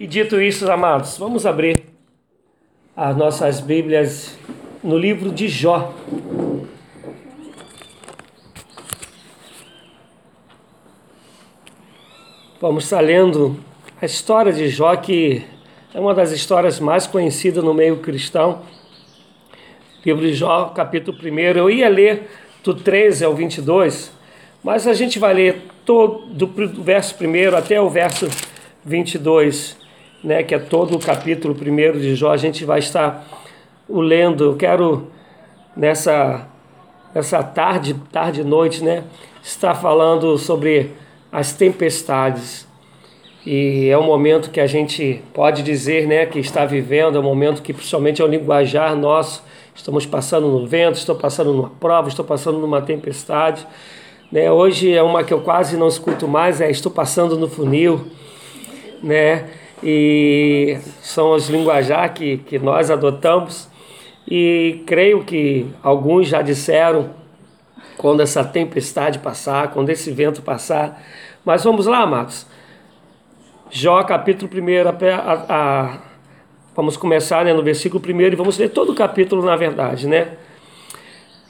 E dito isso, amados, vamos abrir as nossas Bíblias no livro de Jó. Vamos estar lendo a história de Jó, que é uma das histórias mais conhecidas no meio cristão. Livro de Jó, capítulo 1. Eu ia ler do 13 ao 22, mas a gente vai ler todo, do verso 1 até o verso 22 né, que é todo o capítulo primeiro de Jó, a gente vai estar o lendo. Eu quero nessa nessa tarde, tarde e noite, né, estar falando sobre as tempestades. E é um momento que a gente pode dizer, né, que está vivendo, é um momento que principalmente é o linguajar nosso, estamos passando no vento, estou passando numa prova, estou passando numa tempestade. Né? Hoje é uma que eu quase não escuto mais, é estou passando no funil, né? E são os linguajar que, que nós adotamos e creio que alguns já disseram quando essa tempestade passar, quando esse vento passar. Mas vamos lá, amados. Jó, capítulo 1, a, a, vamos começar né, no versículo 1 e vamos ler todo o capítulo, na verdade, né?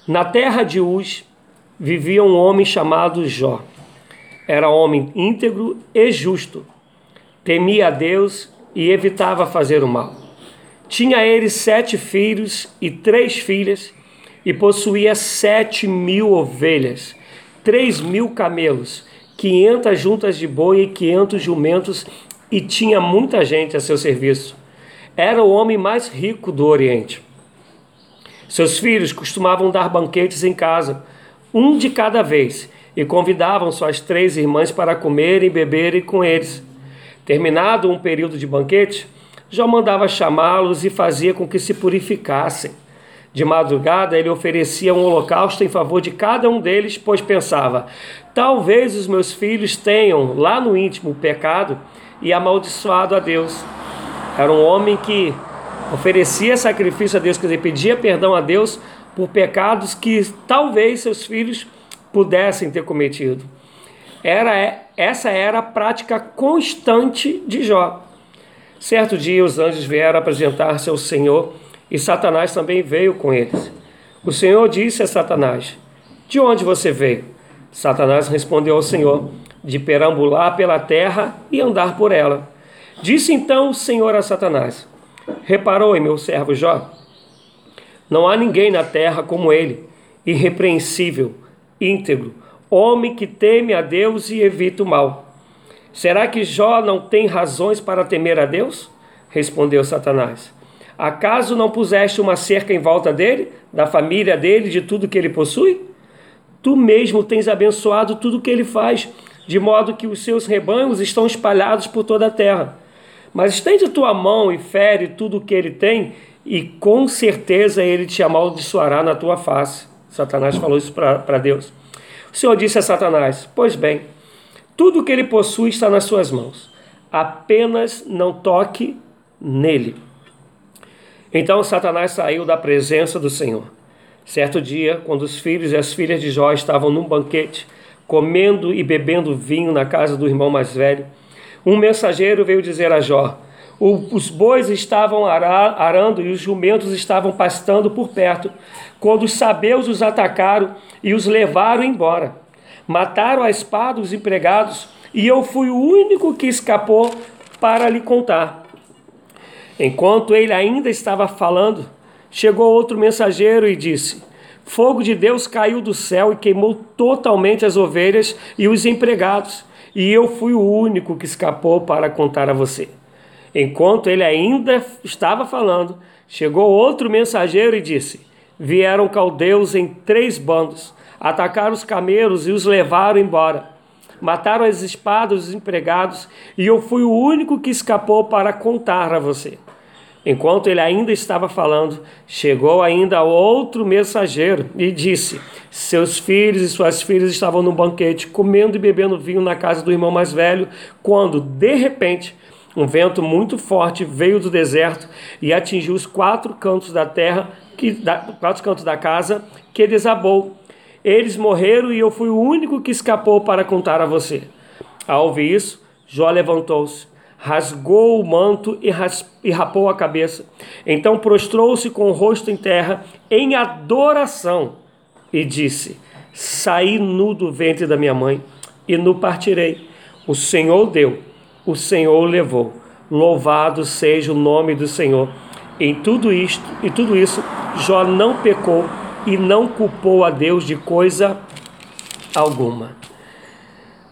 Na terra de Uz vivia um homem chamado Jó. Era homem íntegro e justo temia a Deus e evitava fazer o mal. Tinha ele sete filhos e três filhas, e possuía sete mil ovelhas, três mil camelos, quinhentas juntas de boi e quinhentos jumentos, e tinha muita gente a seu serviço. Era o homem mais rico do Oriente. Seus filhos costumavam dar banquetes em casa, um de cada vez, e convidavam suas três irmãs para comer e beberem com eles. Terminado um período de banquete, já mandava chamá-los e fazia com que se purificassem. De madrugada, ele oferecia um holocausto em favor de cada um deles, pois pensava: talvez os meus filhos tenham lá no íntimo pecado e amaldiçoado a Deus. Era um homem que oferecia sacrifício a Deus, quer dizer, pedia perdão a Deus por pecados que talvez seus filhos pudessem ter cometido. Era, essa era a prática constante de Jó. Certo dia, os anjos vieram apresentar-se ao Senhor e Satanás também veio com eles. O Senhor disse a Satanás: De onde você veio? Satanás respondeu ao Senhor: De perambular pela terra e andar por ela. Disse então o Senhor a Satanás: Reparou em meu servo Jó? Não há ninguém na terra como ele, irrepreensível, íntegro homem que teme a Deus e evita o mal. Será que Jó não tem razões para temer a Deus? Respondeu Satanás. Acaso não puseste uma cerca em volta dele, da família dele, de tudo que ele possui? Tu mesmo tens abençoado tudo que ele faz, de modo que os seus rebanhos estão espalhados por toda a terra. Mas estende tua mão e fere tudo o que ele tem, e com certeza ele te amaldiçoará na tua face. Satanás falou isso para Deus. O Senhor disse a Satanás: Pois bem, tudo o que ele possui está nas suas mãos, apenas não toque nele. Então Satanás saiu da presença do Senhor. Certo dia, quando os filhos e as filhas de Jó estavam num banquete, comendo e bebendo vinho na casa do irmão mais velho, um mensageiro veio dizer a Jó: os bois estavam arando e os jumentos estavam pastando por perto, quando os sabeus os atacaram e os levaram embora. Mataram a espada os empregados, e eu fui o único que escapou para lhe contar. Enquanto ele ainda estava falando, chegou outro mensageiro e disse: Fogo de Deus caiu do céu e queimou totalmente as ovelhas e os empregados, e eu fui o único que escapou para contar a você. Enquanto ele ainda estava falando, chegou outro mensageiro e disse: Vieram caldeus em três bandos, atacaram os camelos e os levaram embora. Mataram as espadas dos empregados, e eu fui o único que escapou para contar a você. Enquanto ele ainda estava falando, chegou ainda outro mensageiro e disse: Seus filhos e suas filhas estavam no banquete, comendo e bebendo vinho na casa do irmão mais velho, quando, de repente, um vento muito forte veio do deserto e atingiu os quatro cantos da terra, que, da, quatro cantos da casa, que desabou. Eles morreram e eu fui o único que escapou para contar a você. Ao ouvir isso, Jó levantou-se, rasgou o manto e, ras, e rapou a cabeça. Então prostrou-se com o rosto em terra, em adoração, e disse: Saí nu do ventre da minha mãe, e nu partirei. O Senhor deu, o Senhor levou. Louvado seja o nome do Senhor. Em tudo isto e tudo isso, Jó não pecou e não culpou a Deus de coisa alguma.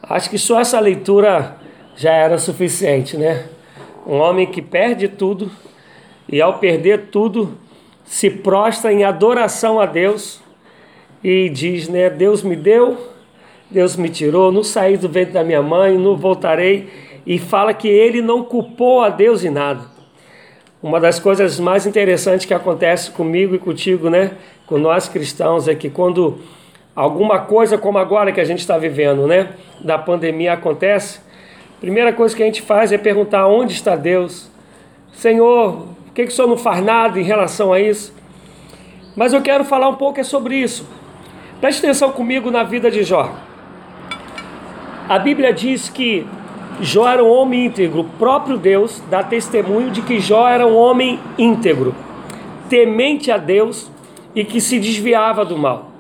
Acho que só essa leitura já era suficiente, né? Um homem que perde tudo e ao perder tudo se prostra em adoração a Deus e diz, né, Deus me deu, Deus me tirou, não saí do ventre da minha mãe, não voltarei e fala que ele não culpou a Deus em nada. Uma das coisas mais interessantes que acontece comigo e contigo, né, com nós cristãos é que quando alguma coisa como agora que a gente está vivendo, né, da pandemia acontece, Primeira coisa que a gente faz é perguntar onde está Deus. Senhor, por que, que o Senhor não faz nada em relação a isso? Mas eu quero falar um pouco é sobre isso. Preste atenção comigo na vida de Jó. A Bíblia diz que Jó era um homem íntegro. O próprio Deus dá testemunho de que Jó era um homem íntegro, temente a Deus e que se desviava do mal.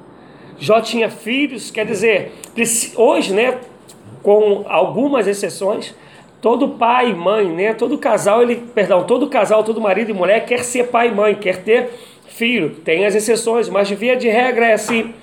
Jó tinha filhos, quer dizer, hoje, né, com algumas exceções, todo pai e mãe, né, todo casal, ele, perdão, todo casal, todo marido e mulher quer ser pai e mãe, quer ter filho. Tem as exceções, mas via de regra é assim.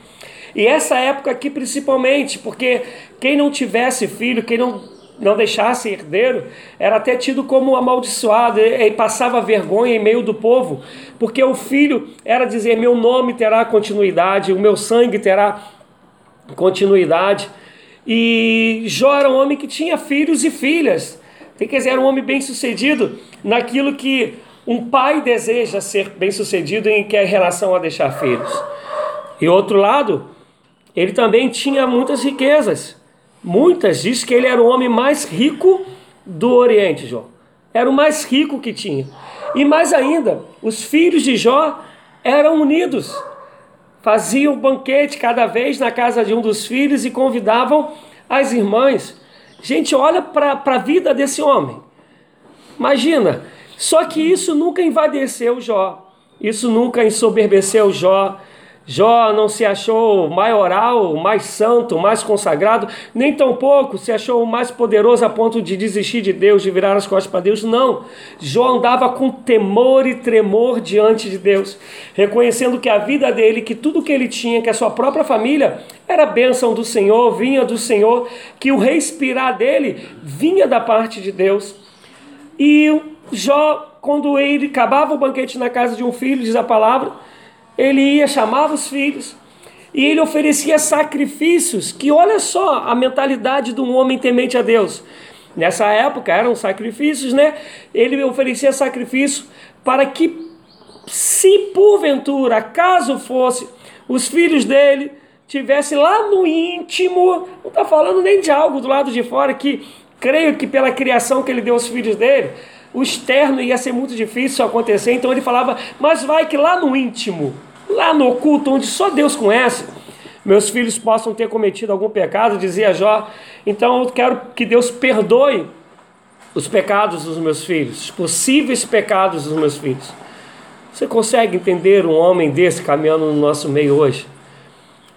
E essa época aqui principalmente, porque quem não tivesse filho, quem não, não deixasse herdeiro, era até tido como amaldiçoado e, passava vergonha em meio do povo, porque o filho era dizer: meu nome terá continuidade, o meu sangue terá continuidade. E Jó era um homem que tinha filhos e filhas. Quer dizer, era um homem bem sucedido naquilo que um pai deseja ser bem sucedido em que é relação a deixar filhos. E outro lado, ele também tinha muitas riquezas. Muitas, diz que ele era o homem mais rico do Oriente, Jó. Era o mais rico que tinha. E mais ainda, os filhos de Jó eram unidos faziam banquete cada vez na casa de um dos filhos e convidavam as irmãs. Gente, olha para a vida desse homem. Imagina, só que isso nunca envadeceu Jó, isso nunca ensoberbeceu Jó, Jó não se achou maioral, mais santo, mais consagrado, nem tampouco se achou mais poderoso a ponto de desistir de Deus, de virar as costas para Deus. Não. Jó andava com temor e tremor diante de Deus, reconhecendo que a vida dele, que tudo que ele tinha, que a sua própria família, era bênção do Senhor, vinha do Senhor, que o respirar dele vinha da parte de Deus. E Jó, quando ele acabava o banquete na casa de um filho, diz a palavra, ele ia, chamava os filhos, e ele oferecia sacrifícios, que olha só a mentalidade de um homem temente a Deus. Nessa época eram sacrifícios, né? Ele oferecia sacrifício para que, se porventura, caso fosse, os filhos dele tivessem lá no íntimo, não está falando nem de algo do lado de fora, que creio que pela criação que ele deu aos filhos dele, o externo ia ser muito difícil acontecer, então ele falava, mas vai que lá no íntimo, lá no oculto, onde só Deus conhece, meus filhos possam ter cometido algum pecado, dizia Jó. Então eu quero que Deus perdoe os pecados dos meus filhos, os possíveis pecados dos meus filhos. Você consegue entender um homem desse caminhando no nosso meio hoje?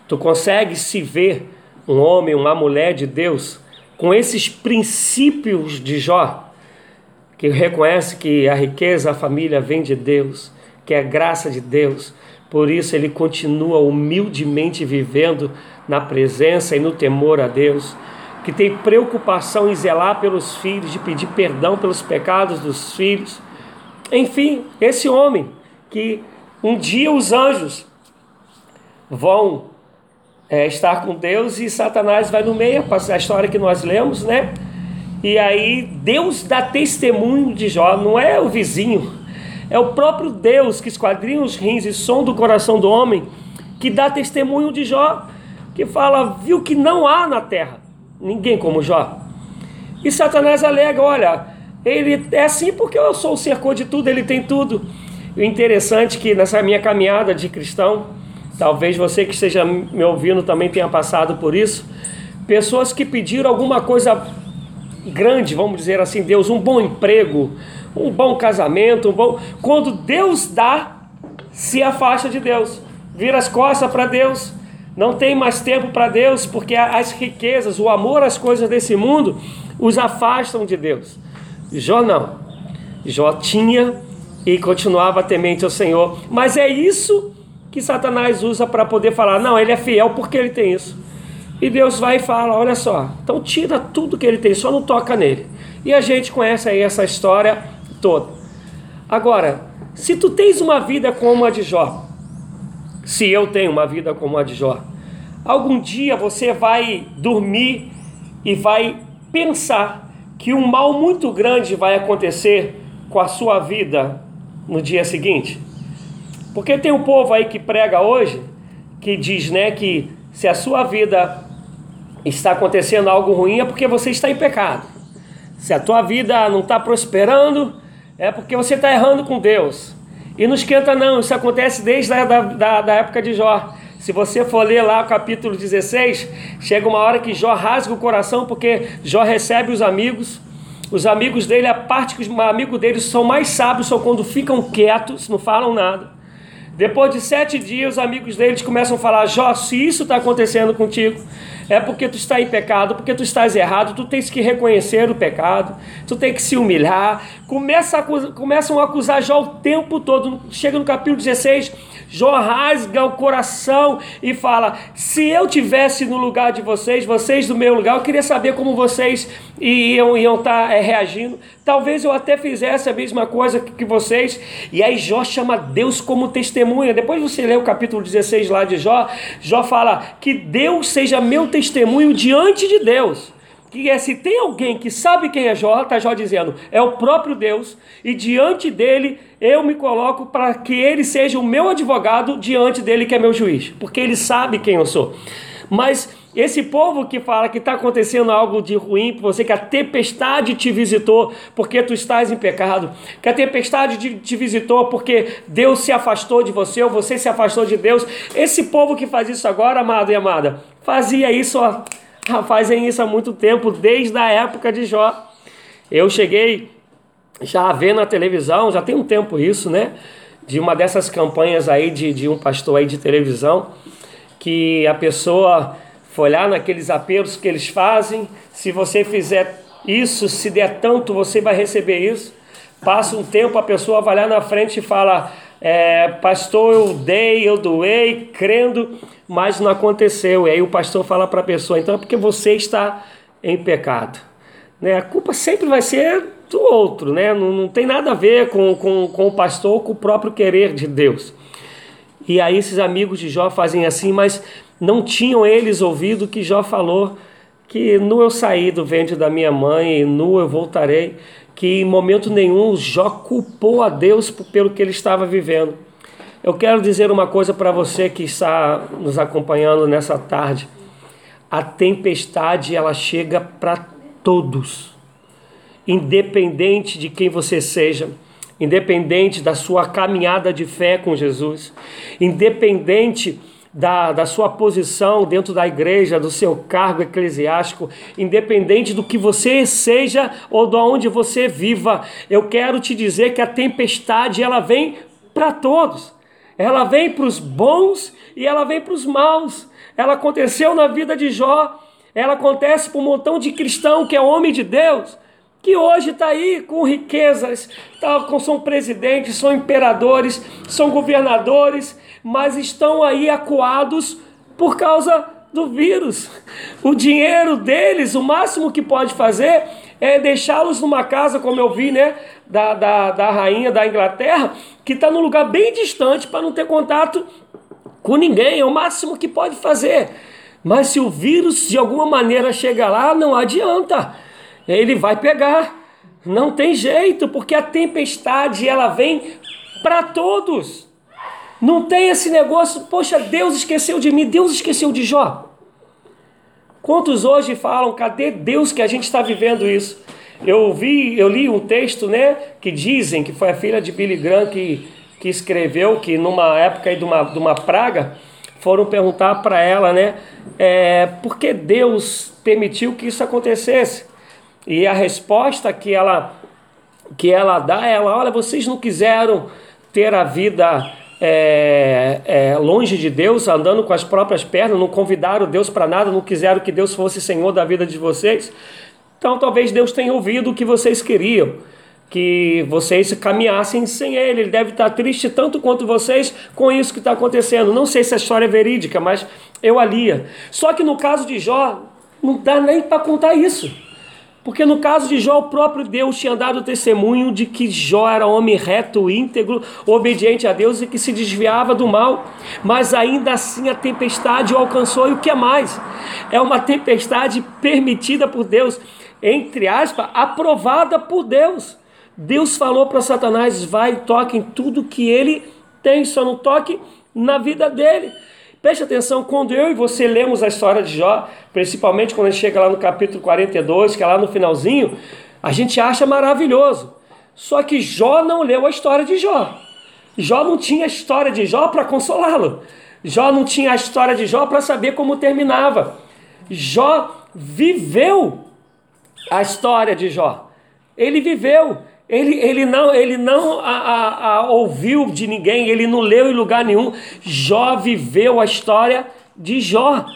Tu consegue se ver um homem, uma mulher de Deus com esses princípios de Jó, que reconhece que a riqueza, a família vem de Deus, que é graça de Deus, por isso ele continua humildemente vivendo na presença e no temor a Deus, que tem preocupação em zelar pelos filhos, de pedir perdão pelos pecados dos filhos. Enfim, esse homem que um dia os anjos vão é, estar com Deus e Satanás vai no meio, a história que nós lemos, né? E aí Deus dá testemunho de Jó, não é o vizinho, é o próprio Deus que esquadrinha os rins e som do coração do homem, que dá testemunho de Jó, que fala, viu que não há na terra ninguém como Jó. E Satanás alega, olha, ele é assim porque eu sou o cercou de tudo, ele tem tudo. E o interessante é que nessa minha caminhada de cristão, talvez você que esteja me ouvindo também tenha passado por isso, pessoas que pediram alguma coisa grande, vamos dizer assim, Deus, um bom emprego, um bom casamento, um bom. Quando Deus dá, se afasta de Deus, vira as costas para Deus, não tem mais tempo para Deus, porque as riquezas, o amor às coisas desse mundo os afastam de Deus. Jó não. Jó tinha e continuava temente ao Senhor, mas é isso que Satanás usa para poder falar: não, ele é fiel porque ele tem isso. E Deus vai e fala: olha só, então tira tudo que ele tem, só não toca nele. E a gente conhece aí essa história toda. Agora, se tu tens uma vida como a de Jó, se eu tenho uma vida como a de Jó, algum dia você vai dormir e vai pensar que um mal muito grande vai acontecer com a sua vida no dia seguinte? Porque tem um povo aí que prega hoje que diz, né, que se a sua vida está acontecendo algo ruim é porque você está em pecado. Se a tua vida não está prosperando, é porque você está errando com Deus. E não esquenta não, isso acontece desde a da, da, da época de Jó. Se você for ler lá o capítulo 16, chega uma hora que Jó rasga o coração porque Jó recebe os amigos. Os amigos dele, a parte que os amigos dele são mais sábios são quando ficam quietos, não falam nada. Depois de sete dias, os amigos deles começam a falar: Jó, se isso está acontecendo contigo, é porque tu está em pecado, porque tu estás errado, tu tens que reconhecer o pecado, tu tens que se humilhar. Começa a, começam a acusar Jó o tempo todo. Chega no capítulo 16, Jó rasga o coração e fala: Se eu tivesse no lugar de vocês, vocês do meu lugar, eu queria saber como vocês iam, iam estar tá, é, reagindo. Talvez eu até fizesse a mesma coisa que vocês. E aí Jó chama Deus como testemunha. Depois você lê o capítulo 16 lá de Jó, Jó fala que Deus seja meu testemunho diante de Deus que é se tem alguém que sabe quem é Jó, está Jó dizendo, é o próprio Deus, e diante dele eu me coloco para que ele seja o meu advogado diante dele que é meu juiz, porque ele sabe quem eu sou. Mas esse povo que fala que está acontecendo algo de ruim para você, que a tempestade te visitou porque tu estás em pecado, que a tempestade te visitou porque Deus se afastou de você ou você se afastou de Deus. Esse povo que faz isso agora, amado e amada, fazia isso ó, fazem isso há muito tempo, desde a época de Jó. Eu cheguei já a ver na televisão, já tem um tempo isso, né? De uma dessas campanhas aí de, de um pastor aí de televisão, que a pessoa foi lá naqueles apelos que eles fazem, se você fizer isso, se der tanto, você vai receber isso. Passa um tempo, a pessoa vai lá na frente e fala: é, Pastor, eu dei, eu doei, crendo, mas não aconteceu. E aí o pastor fala para a pessoa: Então é porque você está em pecado. Né? A culpa sempre vai ser do outro, né? não, não tem nada a ver com, com, com o pastor com o próprio querer de Deus. E aí esses amigos de Jó fazem assim, mas não tinham eles ouvido que Jó falou que nu eu saí do ventre da minha mãe e nu eu voltarei que em momento nenhum Jó culpou a Deus pelo que ele estava vivendo. Eu quero dizer uma coisa para você que está nos acompanhando nessa tarde. A tempestade ela chega para todos, independente de quem você seja, independente da sua caminhada de fé com Jesus, independente da, da sua posição dentro da igreja, do seu cargo eclesiástico, independente do que você seja ou de onde você viva, eu quero te dizer que a tempestade ela vem para todos. Ela vem para os bons e ela vem para os maus. Ela aconteceu na vida de Jó, ela acontece para um montão de cristão que é homem de Deus que hoje está aí com riquezas, tá, são presidentes, são imperadores, são governadores, mas estão aí acuados por causa do vírus. O dinheiro deles, o máximo que pode fazer é deixá-los numa casa, como eu vi, né, da, da, da rainha da Inglaterra, que está num lugar bem distante para não ter contato com ninguém, é o máximo que pode fazer. Mas se o vírus de alguma maneira chega lá, não adianta ele vai pegar. Não tem jeito, porque a tempestade ela vem para todos. Não tem esse negócio, poxa, Deus esqueceu de mim, Deus esqueceu de Jó. Quantos hoje falam, cadê Deus que a gente está vivendo isso? Eu vi, eu li um texto, né, que dizem que foi a filha de Billy Graham que, que escreveu que numa época de uma, de uma praga foram perguntar para ela, né, é, por que Deus permitiu que isso acontecesse? E a resposta que ela que ela dá, ela, olha, vocês não quiseram ter a vida é, é, longe de Deus, andando com as próprias pernas, não convidaram Deus para nada, não quiseram que Deus fosse Senhor da vida de vocês. Então talvez Deus tenha ouvido o que vocês queriam, que vocês caminhassem sem Ele. Ele deve estar triste tanto quanto vocês com isso que está acontecendo. Não sei se a história é verídica, mas eu alia. Só que no caso de Jó, não dá nem para contar isso. Porque no caso de Jó, o próprio Deus tinha dado testemunho de que Jó era homem reto, íntegro, obediente a Deus e que se desviava do mal. Mas ainda assim a tempestade o alcançou. E o que é mais? É uma tempestade permitida por Deus, entre aspas, aprovada por Deus. Deus falou para Satanás: vai, toque em tudo que ele tem, só não toque na vida dele. Preste atenção, quando eu e você lemos a história de Jó, principalmente quando a gente chega lá no capítulo 42, que é lá no finalzinho, a gente acha maravilhoso. Só que Jó não leu a história de Jó. Jó não tinha a história de Jó para consolá-lo. Jó não tinha a história de Jó para saber como terminava. Jó viveu a história de Jó. Ele viveu. Ele, ele não, ele não a, a, a ouviu de ninguém, ele não leu em lugar nenhum. Jó viveu a história de Jó.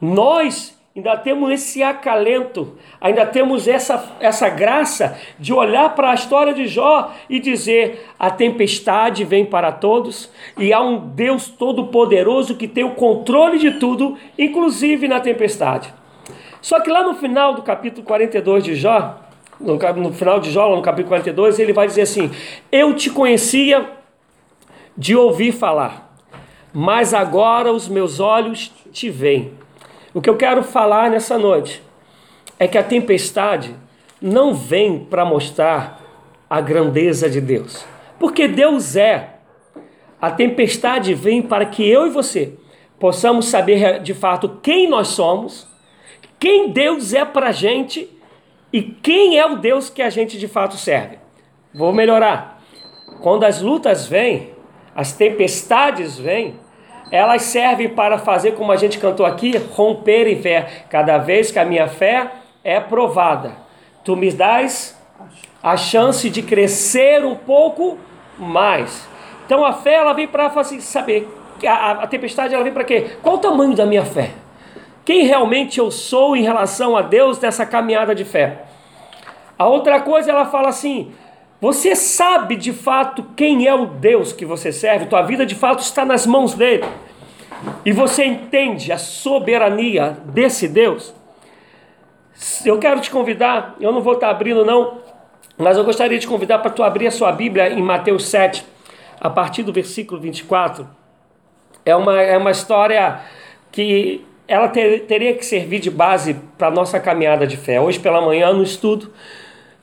Nós ainda temos esse acalento, ainda temos essa, essa graça de olhar para a história de Jó e dizer: a tempestade vem para todos e há um Deus todo-poderoso que tem o controle de tudo, inclusive na tempestade. Só que lá no final do capítulo 42 de Jó, no, no final de Jó, no capítulo 42, ele vai dizer assim: Eu te conhecia de ouvir falar, mas agora os meus olhos te veem. O que eu quero falar nessa noite é que a tempestade não vem para mostrar a grandeza de Deus, porque Deus é. A tempestade vem para que eu e você possamos saber de fato quem nós somos, quem Deus é para a gente e quem é o Deus que a gente de fato serve. Vou melhorar. Quando as lutas vêm, as tempestades vêm, elas servem para fazer, como a gente cantou aqui, romper em fé. Cada vez que a minha fé é provada, tu me dás a chance de crescer um pouco mais. Então a fé ela vem para saber. A, a tempestade ela vem para quê? Qual o tamanho da minha fé? Quem realmente eu sou em relação a Deus nessa caminhada de fé. A outra coisa, ela fala assim: você sabe de fato quem é o Deus que você serve, tua vida de fato está nas mãos dele, e você entende a soberania desse Deus. Eu quero te convidar, eu não vou estar abrindo não, mas eu gostaria de convidar para tu abrir a sua Bíblia em Mateus 7, a partir do versículo 24. É uma, é uma história que ela ter, teria que servir de base para a nossa caminhada de fé. Hoje pela manhã, no estudo,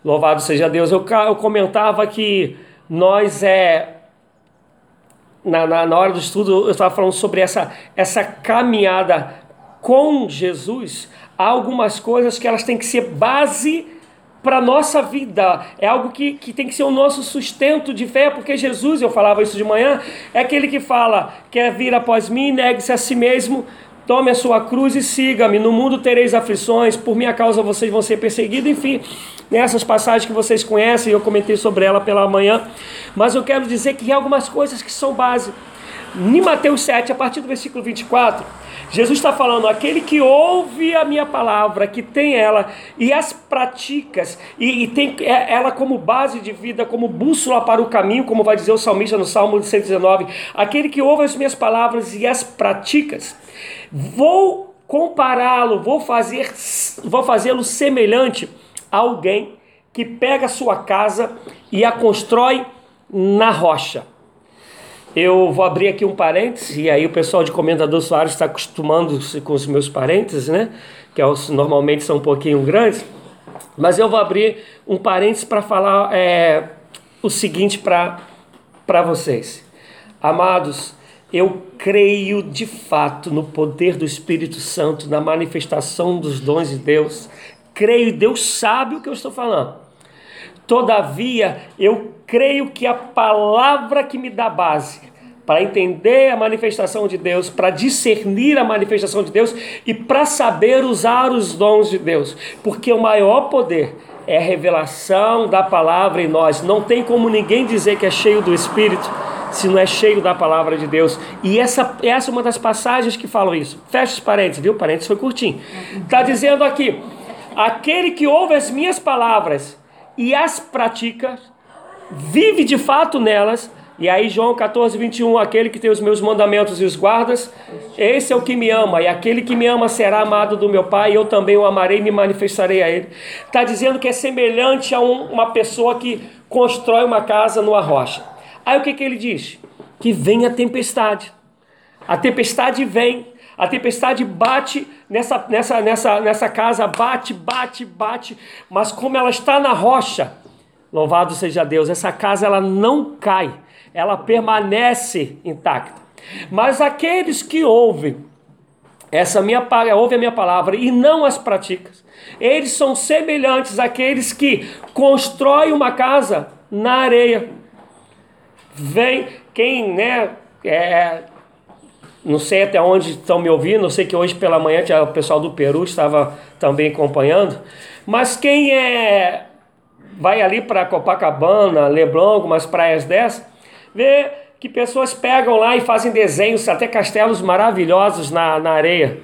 louvado seja Deus, eu, eu comentava que nós é. Na, na, na hora do estudo, eu estava falando sobre essa, essa caminhada com Jesus. Há algumas coisas que elas têm que ser base para a nossa vida, é algo que, que tem que ser o nosso sustento de fé, porque Jesus, eu falava isso de manhã, é aquele que fala: quer vir após mim, negue-se a si mesmo, Tome a sua cruz e siga-me. No mundo tereis aflições, por minha causa vocês vão ser perseguidos. Enfim, nessas passagens que vocês conhecem, eu comentei sobre ela pela manhã. Mas eu quero dizer que há algumas coisas que são base. Em Mateus 7, a partir do versículo 24, Jesus está falando: aquele que ouve a minha palavra, que tem ela e as praticas, e, e, tem ela como base de vida, como bússola para o caminho, como vai dizer o salmista no Salmo 119, aquele que ouve as minhas palavras e as praticas, Vou compará-lo, vou fazer, vou fazê-lo semelhante a alguém que pega a sua casa e a constrói na rocha. Eu vou abrir aqui um parênteses, e aí o pessoal de Comendador Soares está acostumando-se com os meus parênteses, né? Que é normalmente são um pouquinho grandes. Mas eu vou abrir um parênteses para falar é, o seguinte para vocês. Amados, eu creio de fato no poder do Espírito Santo, na manifestação dos dons de Deus. Creio, Deus sabe o que eu estou falando. Todavia, eu creio que a palavra que me dá base, para entender a manifestação de Deus, para discernir a manifestação de Deus e para saber usar os dons de Deus, porque o maior poder é a revelação da palavra em nós. Não tem como ninguém dizer que é cheio do Espírito se não é cheio da palavra de Deus. E essa, essa é uma das passagens que falam isso. Fecha os parênteses, viu? Parênteses foi curtinho. Está dizendo aqui: aquele que ouve as minhas palavras e as pratica, vive de fato nelas. E aí, João 14, 21, aquele que tem os meus mandamentos e os guardas, esse é o que me ama, e aquele que me ama será amado do meu Pai, e eu também o amarei e me manifestarei a ele. Está dizendo que é semelhante a um, uma pessoa que constrói uma casa numa rocha. Aí o que, que ele diz? Que vem a tempestade. A tempestade vem, a tempestade bate nessa, nessa, nessa, nessa casa, bate, bate, bate, mas como ela está na rocha, louvado seja Deus, essa casa ela não cai, ela permanece intacta. Mas aqueles que ouvem essa minha ouvem a minha palavra e não as praticam, eles são semelhantes àqueles que constroem uma casa na areia. Vem quem, né, é, não sei até onde estão me ouvindo, eu sei que hoje pela manhã o pessoal do Peru estava também acompanhando, mas quem é vai ali para Copacabana, Leblon, algumas praias dessas, vê que pessoas pegam lá e fazem desenhos, até castelos maravilhosos na, na areia.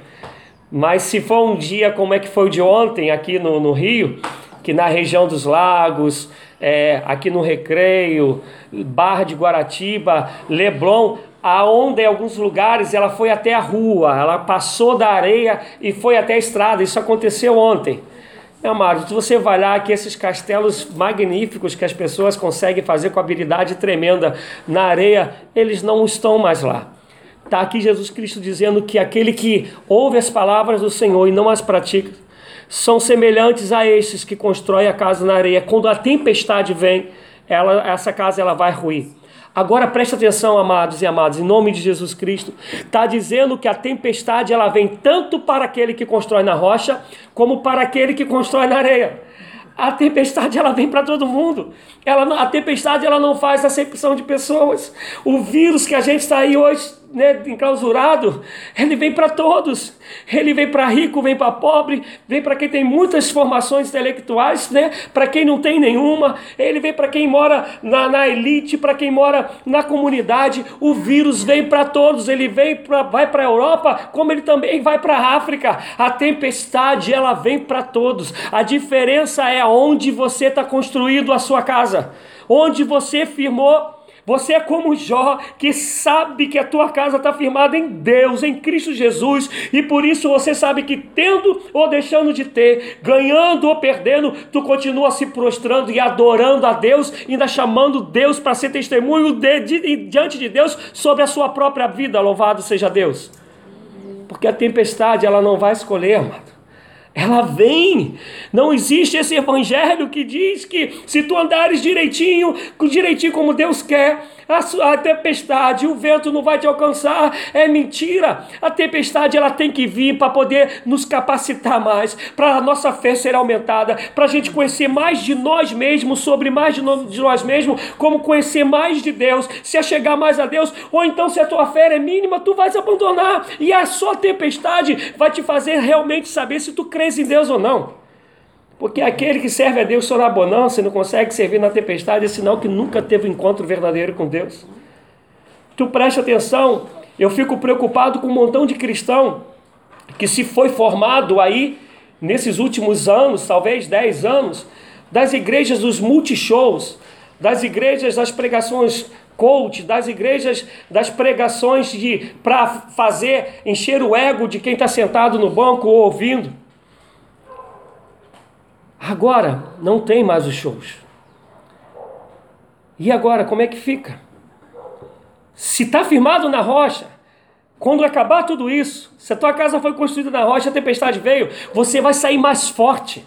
Mas se for um dia como é que foi o de ontem aqui no, no Rio, que na região dos lagos, é, aqui no Recreio, Barra de Guaratiba, Leblon, aonde em alguns lugares ela foi até a rua, ela passou da areia e foi até a estrada. Isso aconteceu ontem. Meu amado, você vai lá que esses castelos magníficos que as pessoas conseguem fazer com habilidade tremenda na areia, eles não estão mais lá. Está aqui Jesus Cristo dizendo que aquele que ouve as palavras do Senhor e não as pratica, são semelhantes a esses que constroem a casa na areia. Quando a tempestade vem, ela, essa casa ela vai ruir. Agora preste atenção, amados e amadas, em nome de Jesus Cristo. Está dizendo que a tempestade ela vem tanto para aquele que constrói na rocha, como para aquele que constrói na areia. A tempestade ela vem para todo mundo. Ela, a tempestade ela não faz acepção de pessoas. O vírus que a gente está aí hoje né, enclausurado, ele vem para todos. Ele vem para rico, vem para pobre, vem para quem tem muitas formações intelectuais, né, para quem não tem nenhuma. Ele vem para quem mora na, na elite, para quem mora na comunidade. O vírus vem para todos. Ele vem pra, vai para a Europa, como ele também vai para a África. A tempestade ela vem para todos. A diferença é onde você está construído a sua casa, onde você firmou você é como Jó, que sabe que a tua casa está firmada em Deus, em Cristo Jesus, e por isso você sabe que tendo ou deixando de ter, ganhando ou perdendo, tu continua se prostrando e adorando a Deus, ainda chamando Deus para ser testemunho de, de, diante de Deus sobre a sua própria vida. Louvado seja Deus. Porque a tempestade ela não vai escolher, amado. Ela vem. Não existe esse evangelho que diz que se tu andares direitinho, direitinho como Deus quer, a, a tempestade, o vento não vai te alcançar. É mentira. A tempestade ela tem que vir para poder nos capacitar mais, para a nossa fé ser aumentada, para a gente conhecer mais de nós mesmos, sobre mais de, no, de nós mesmos, como conhecer mais de Deus, se chegar mais a Deus, ou então se a tua fé é mínima, tu vais abandonar. E a sua tempestade vai te fazer realmente saber se tu em Deus ou não. Porque aquele que serve a Deus só na bonança e não consegue servir na tempestade é sinal que nunca teve um encontro verdadeiro com Deus. Tu presta atenção, eu fico preocupado com um montão de cristão que se foi formado aí nesses últimos anos, talvez 10 anos, das igrejas dos multishows, das igrejas das pregações coach, das igrejas das pregações de para fazer encher o ego de quem está sentado no banco ou ouvindo. Agora não tem mais os shows. E agora, como é que fica? Se está firmado na rocha, quando acabar tudo isso, se a tua casa foi construída na rocha, a tempestade veio, você vai sair mais forte.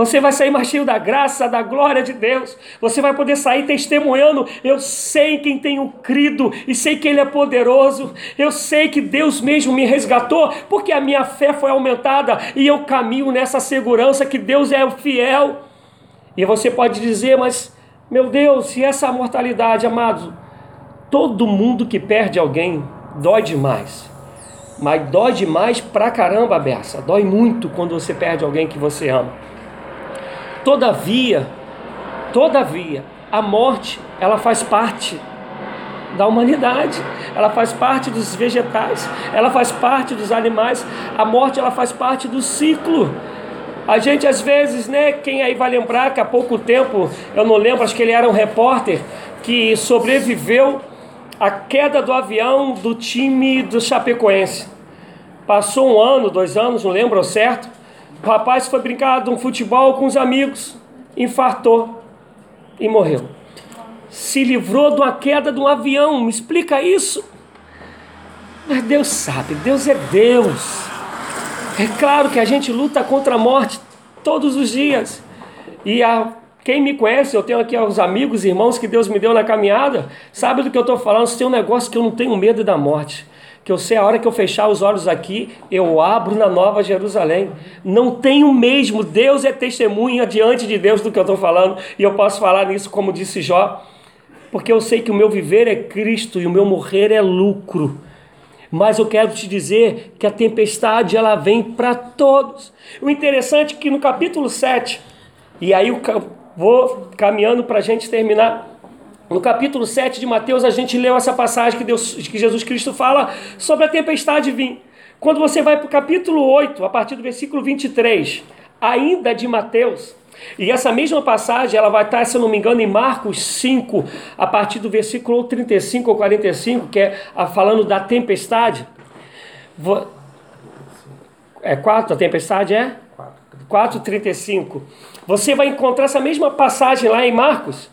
Você vai sair mais cheio da graça, da glória de Deus. Você vai poder sair testemunhando. Eu sei quem tenho crido e sei que Ele é poderoso. Eu sei que Deus mesmo me resgatou, porque a minha fé foi aumentada e eu caminho nessa segurança que Deus é fiel. E você pode dizer, mas meu Deus, e essa mortalidade, amados? Todo mundo que perde alguém dói demais. Mas dói demais pra caramba, Bessa. Dói muito quando você perde alguém que você ama. Todavia, todavia, a morte, ela faz parte da humanidade. Ela faz parte dos vegetais, ela faz parte dos animais. A morte ela faz parte do ciclo. A gente às vezes, né, quem aí vai lembrar que há pouco tempo, eu não lembro, acho que ele era um repórter que sobreviveu à queda do avião do time do Chapecoense. Passou um ano, dois anos, não lembro certo. O rapaz foi brincar de um futebol com os amigos, infartou e morreu se livrou de uma queda de um avião. Me explica isso. Mas Deus sabe, Deus é Deus. É claro que a gente luta contra a morte todos os dias. E a, quem me conhece, eu tenho aqui os amigos, irmãos que Deus me deu na caminhada, sabe do que eu estou falando. Se tem um negócio que eu não tenho medo da morte que eu sei a hora que eu fechar os olhos aqui, eu abro na Nova Jerusalém. Não tenho mesmo, Deus é testemunha diante de Deus do que eu estou falando, e eu posso falar nisso como disse Jó porque eu sei que o meu viver é Cristo e o meu morrer é lucro. Mas eu quero te dizer que a tempestade ela vem para todos. O interessante é que no capítulo 7, e aí eu vou caminhando para a gente terminar. No capítulo 7 de Mateus, a gente leu essa passagem que, Deus, que Jesus Cristo fala sobre a tempestade vir. Quando você vai para o capítulo 8, a partir do versículo 23, ainda de Mateus, e essa mesma passagem, ela vai estar, se eu não me engano, em Marcos 5, a partir do versículo 35 ou 45, que é falando da tempestade. É 4, a tempestade é? 4,35. Você vai encontrar essa mesma passagem lá em Marcos.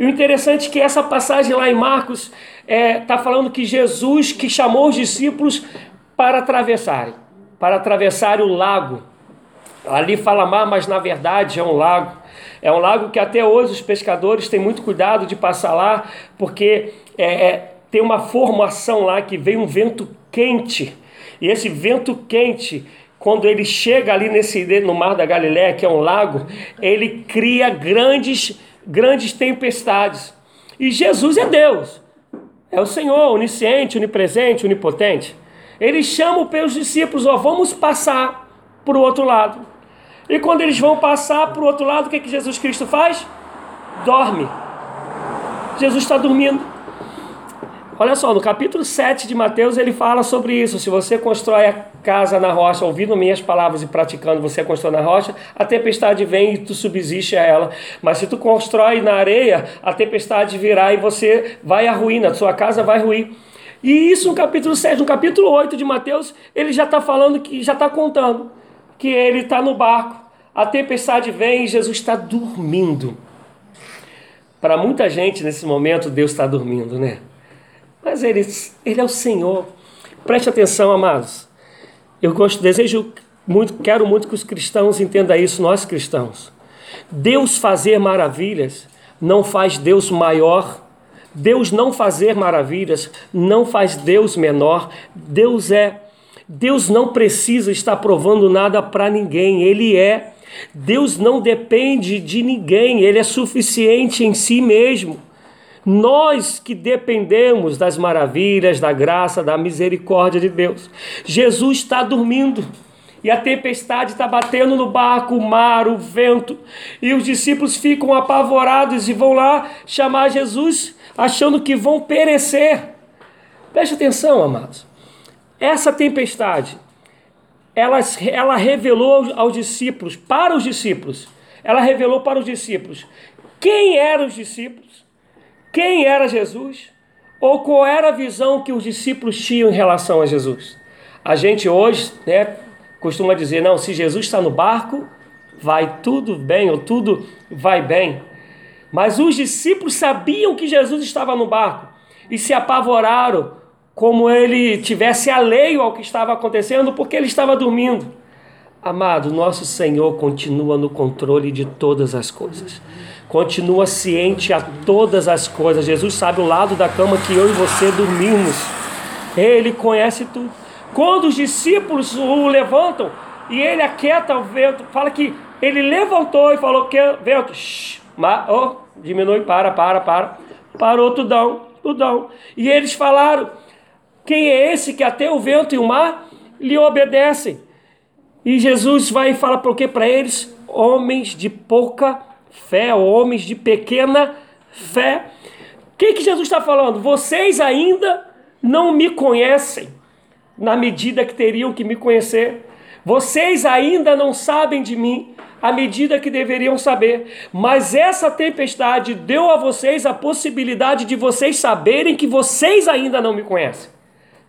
E o interessante é que essa passagem lá em Marcos está é, tá falando que Jesus que chamou os discípulos para atravessarem, para atravessar o lago. Ali fala mar, mas na verdade é um lago. É um lago que até hoje os pescadores têm muito cuidado de passar lá, porque é, é, tem uma formação lá que vem um vento quente. E esse vento quente, quando ele chega ali nesse no Mar da Galiléia, que é um lago, ele cria grandes, grandes tempestades. E Jesus é Deus. É o Senhor, onisciente, onipresente, onipotente. Ele chama os discípulos, ó, vamos passar para o outro lado. E quando eles vão passar para o outro lado, o que, é que Jesus Cristo faz? Dorme. Jesus está dormindo. Olha só, no capítulo 7 de Mateus ele fala sobre isso. Se você constrói a casa na rocha, ouvindo minhas palavras e praticando, você constrói na rocha, a tempestade vem e tu subsiste a ela. Mas se tu constrói na areia, a tempestade virá e você vai à ruína, sua casa vai ruir. E isso no capítulo 7, no capítulo 8 de Mateus, ele já está falando que já está contando que ele está no barco, a tempestade vem e Jesus está dormindo. Para muita gente nesse momento, Deus está dormindo, né? Mas ele, ele é o Senhor. Preste atenção, amados. Eu gosto, desejo muito, quero muito que os cristãos entendam isso, nós cristãos. Deus fazer maravilhas não faz Deus maior. Deus não fazer maravilhas não faz Deus menor. Deus é Deus não precisa estar provando nada para ninguém, Ele é. Deus não depende de ninguém, Ele é suficiente em si mesmo. Nós que dependemos das maravilhas, da graça, da misericórdia de Deus. Jesus está dormindo e a tempestade está batendo no barco, o mar, o vento, e os discípulos ficam apavorados e vão lá chamar Jesus, achando que vão perecer. Preste atenção, amados. Essa tempestade, ela, ela revelou aos discípulos, para os discípulos, ela revelou para os discípulos quem eram os discípulos, quem era Jesus, ou qual era a visão que os discípulos tinham em relação a Jesus. A gente hoje né, costuma dizer: não, se Jesus está no barco, vai tudo bem, ou tudo vai bem. Mas os discípulos sabiam que Jesus estava no barco e se apavoraram como ele tivesse alheio ao que estava acontecendo, porque ele estava dormindo. Amado, nosso Senhor continua no controle de todas as coisas. Continua ciente a todas as coisas. Jesus sabe o lado da cama que eu e você dormimos. Ele conhece tudo. Quando os discípulos o levantam e ele aquieta o vento, fala que ele levantou e falou que vento, shh, oh, diminui, para, para, para. Parou tudão. o dom. E eles falaram: Quem é esse que até o vento e o mar lhe obedecem? E Jesus vai e fala o que para eles? Homens de pouca fé, homens de pequena fé. O que, que Jesus está falando? Vocês ainda não me conhecem na medida que teriam que me conhecer. Vocês ainda não sabem de mim à medida que deveriam saber. Mas essa tempestade deu a vocês a possibilidade de vocês saberem que vocês ainda não me conhecem.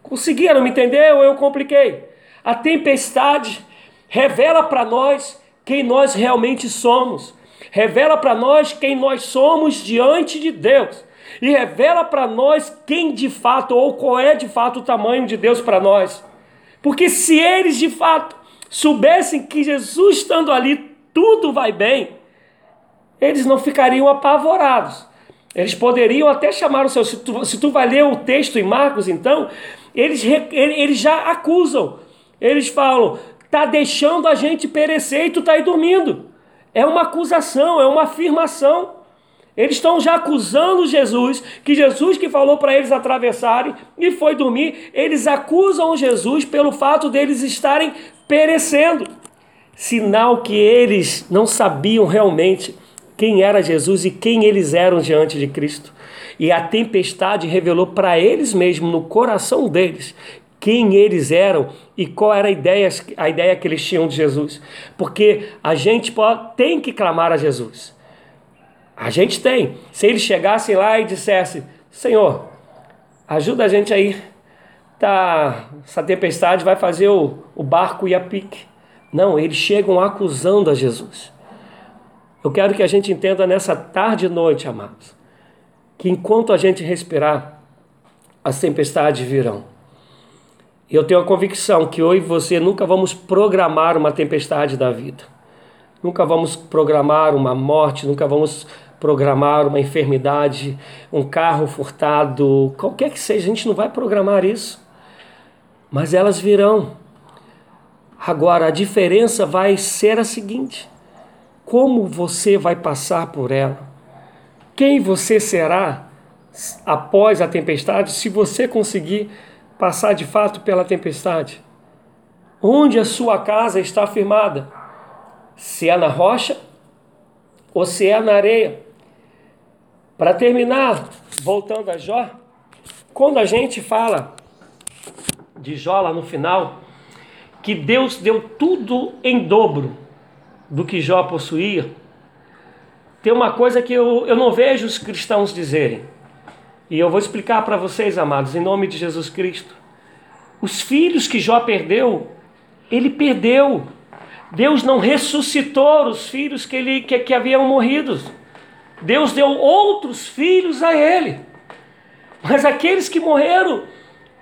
Conseguiram me entender ou eu compliquei? A tempestade revela para nós quem nós realmente somos. Revela para nós quem nós somos diante de Deus. E revela para nós quem de fato ou qual é de fato o tamanho de Deus para nós. Porque se eles de fato soubessem que Jesus estando ali tudo vai bem, eles não ficariam apavorados. Eles poderiam até chamar o seu. Se tu, se tu vai ler o texto em Marcos, então, eles, eles já acusam. Eles falam: está deixando a gente perecer e tu está aí dormindo. É uma acusação, é uma afirmação. Eles estão já acusando Jesus, que Jesus que falou para eles atravessarem e foi dormir, eles acusam Jesus pelo fato deles estarem perecendo sinal que eles não sabiam realmente quem era Jesus e quem eles eram diante de Cristo. E a tempestade revelou para eles mesmos, no coração deles, quem eles eram e qual era a ideia, a ideia que eles tinham de Jesus. Porque a gente pode, tem que clamar a Jesus. A gente tem. Se eles chegassem lá e dissessem: Senhor, ajuda a gente aí. Tá, essa tempestade vai fazer o, o barco ir a pique. Não, eles chegam acusando a Jesus. Eu quero que a gente entenda nessa tarde e noite, amados, que enquanto a gente respirar, as tempestades virão. Eu tenho a convicção que eu e você nunca vamos programar uma tempestade da vida. Nunca vamos programar uma morte, nunca vamos programar uma enfermidade, um carro furtado, qualquer que seja, a gente não vai programar isso. Mas elas virão. Agora, a diferença vai ser a seguinte: como você vai passar por ela? Quem você será após a tempestade, se você conseguir passar de fato pela tempestade? Onde a sua casa está firmada? Se é na rocha ou se é na areia? Para terminar, voltando a Jó, quando a gente fala de Jó lá no final, que Deus deu tudo em dobro do que Jó possuía, tem uma coisa que eu, eu não vejo os cristãos dizerem. E eu vou explicar para vocês, amados, em nome de Jesus Cristo. Os filhos que Jó perdeu, ele perdeu. Deus não ressuscitou os filhos que, ele, que, que haviam morrido. Deus deu outros filhos a ele. Mas aqueles que morreram,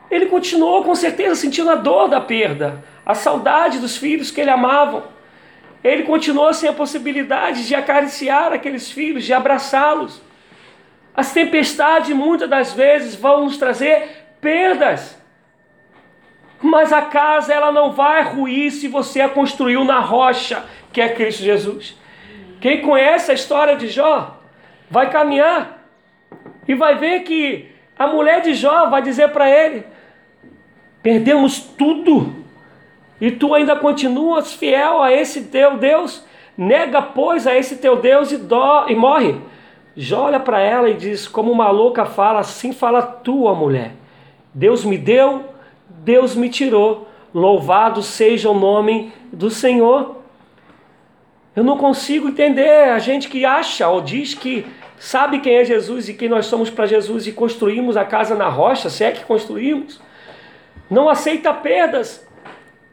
ele continuou com certeza sentindo a dor da perda, a saudade dos filhos que ele amava. Ele continuou sem a possibilidade de acariciar aqueles filhos, de abraçá-los. As tempestades muitas das vezes vão nos trazer perdas. Mas a casa ela não vai ruir se você a construiu na rocha, que é Cristo Jesus. Quem conhece a história de Jó vai caminhar e vai ver que a mulher de Jó vai dizer para ele: Perdemos tudo e tu ainda continuas fiel a esse teu Deus, nega, pois, a esse teu Deus e, dó, e morre. Jó olha para ela e diz: Como uma louca fala, assim fala tua mulher. Deus me deu, Deus me tirou. Louvado seja o nome do Senhor. Eu não consigo entender a gente que acha ou diz que sabe quem é Jesus e quem nós somos para Jesus e construímos a casa na rocha, se é que construímos. Não aceita perdas,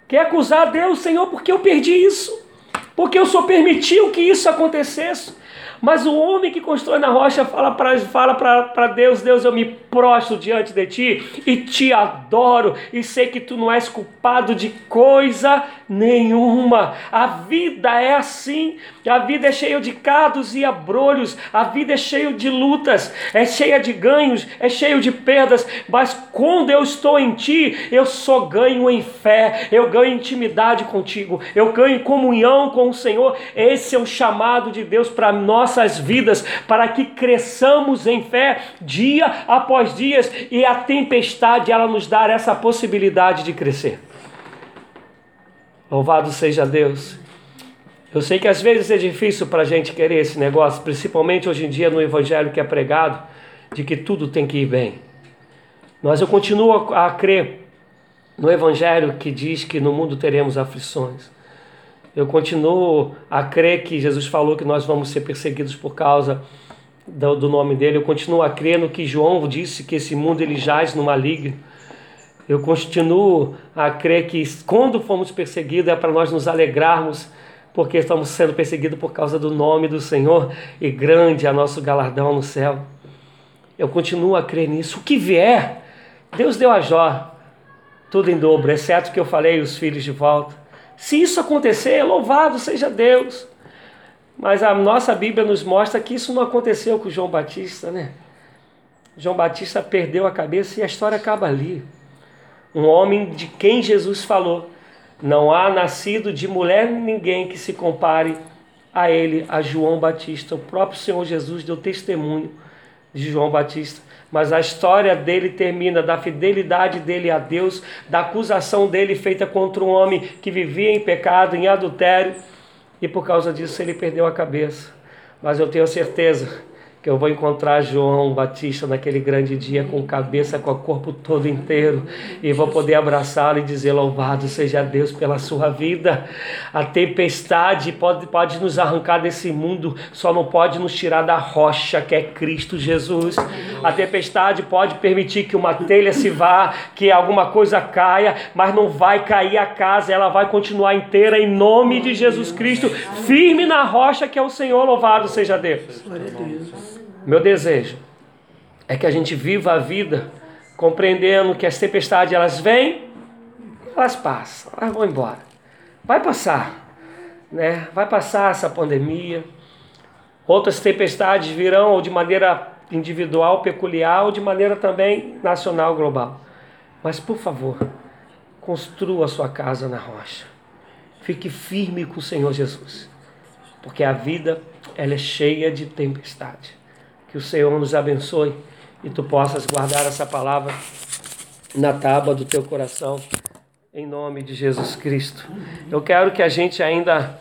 Quer acusar Deus, Senhor, porque eu perdi isso. Porque o Senhor permitiu que isso acontecesse. Mas o homem que constrói na rocha fala para fala Deus: Deus, eu me prostro diante de ti e te adoro, e sei que tu não és culpado de coisa nenhuma. A vida é assim. A vida é cheia de cados e abrolhos. A vida é cheia de lutas, é cheia de ganhos, é cheia de perdas. Mas quando eu estou em Ti, eu só ganho em fé. Eu ganho intimidade contigo. Eu ganho comunhão com o Senhor. Esse é o chamado de Deus para nossas vidas, para que cresçamos em fé dia após dia e a tempestade ela nos dá essa possibilidade de crescer. Louvado seja Deus. Eu sei que às vezes é difícil para a gente querer esse negócio, principalmente hoje em dia no Evangelho que é pregado, de que tudo tem que ir bem. Mas eu continuo a crer no Evangelho que diz que no mundo teremos aflições. Eu continuo a crer que Jesus falou que nós vamos ser perseguidos por causa do, nome dele. Eu continuo a crer no que João disse que esse mundo ele jaz no maligno. Eu continuo a crer que quando fomos perseguidos é para nós nos alegrarmos, porque estamos sendo perseguidos por causa do nome do Senhor e grande é nosso galardão no céu. Eu continuo a crer nisso. O que vier, Deus deu a Jó tudo em dobro, exceto que eu falei os filhos de volta. Se isso acontecer, louvado seja Deus. Mas a nossa Bíblia nos mostra que isso não aconteceu com João Batista, né? João Batista perdeu a cabeça e a história acaba ali um homem de quem Jesus falou: Não há nascido de mulher ninguém que se compare a ele, a João Batista. O próprio Senhor Jesus deu testemunho de João Batista. Mas a história dele termina da fidelidade dele a Deus, da acusação dele feita contra um homem que vivia em pecado, em adultério, e por causa disso ele perdeu a cabeça. Mas eu tenho certeza que eu vou encontrar João Batista naquele grande dia com cabeça, com o corpo todo inteiro e vou poder abraçá-lo e dizer louvado seja Deus pela sua vida. A tempestade pode, pode nos arrancar desse mundo, só não pode nos tirar da rocha que é Cristo Jesus. A tempestade pode permitir que uma telha se vá, que alguma coisa caia, mas não vai cair a casa, ela vai continuar inteira em nome de Jesus Cristo, firme na rocha que é o Senhor, louvado seja Deus. Glória a Deus. Meu desejo é que a gente viva a vida compreendendo que as tempestades elas vêm, elas passam, elas vão embora. Vai passar, né? Vai passar essa pandemia. Outras tempestades virão ou de maneira individual, peculiar, ou de maneira também nacional, global. Mas por favor, construa a sua casa na rocha. Fique firme com o Senhor Jesus, porque a vida ela é cheia de tempestade. Que o Senhor nos abençoe e tu possas guardar essa palavra na tábua do teu coração, em nome de Jesus Cristo. Eu quero que a gente ainda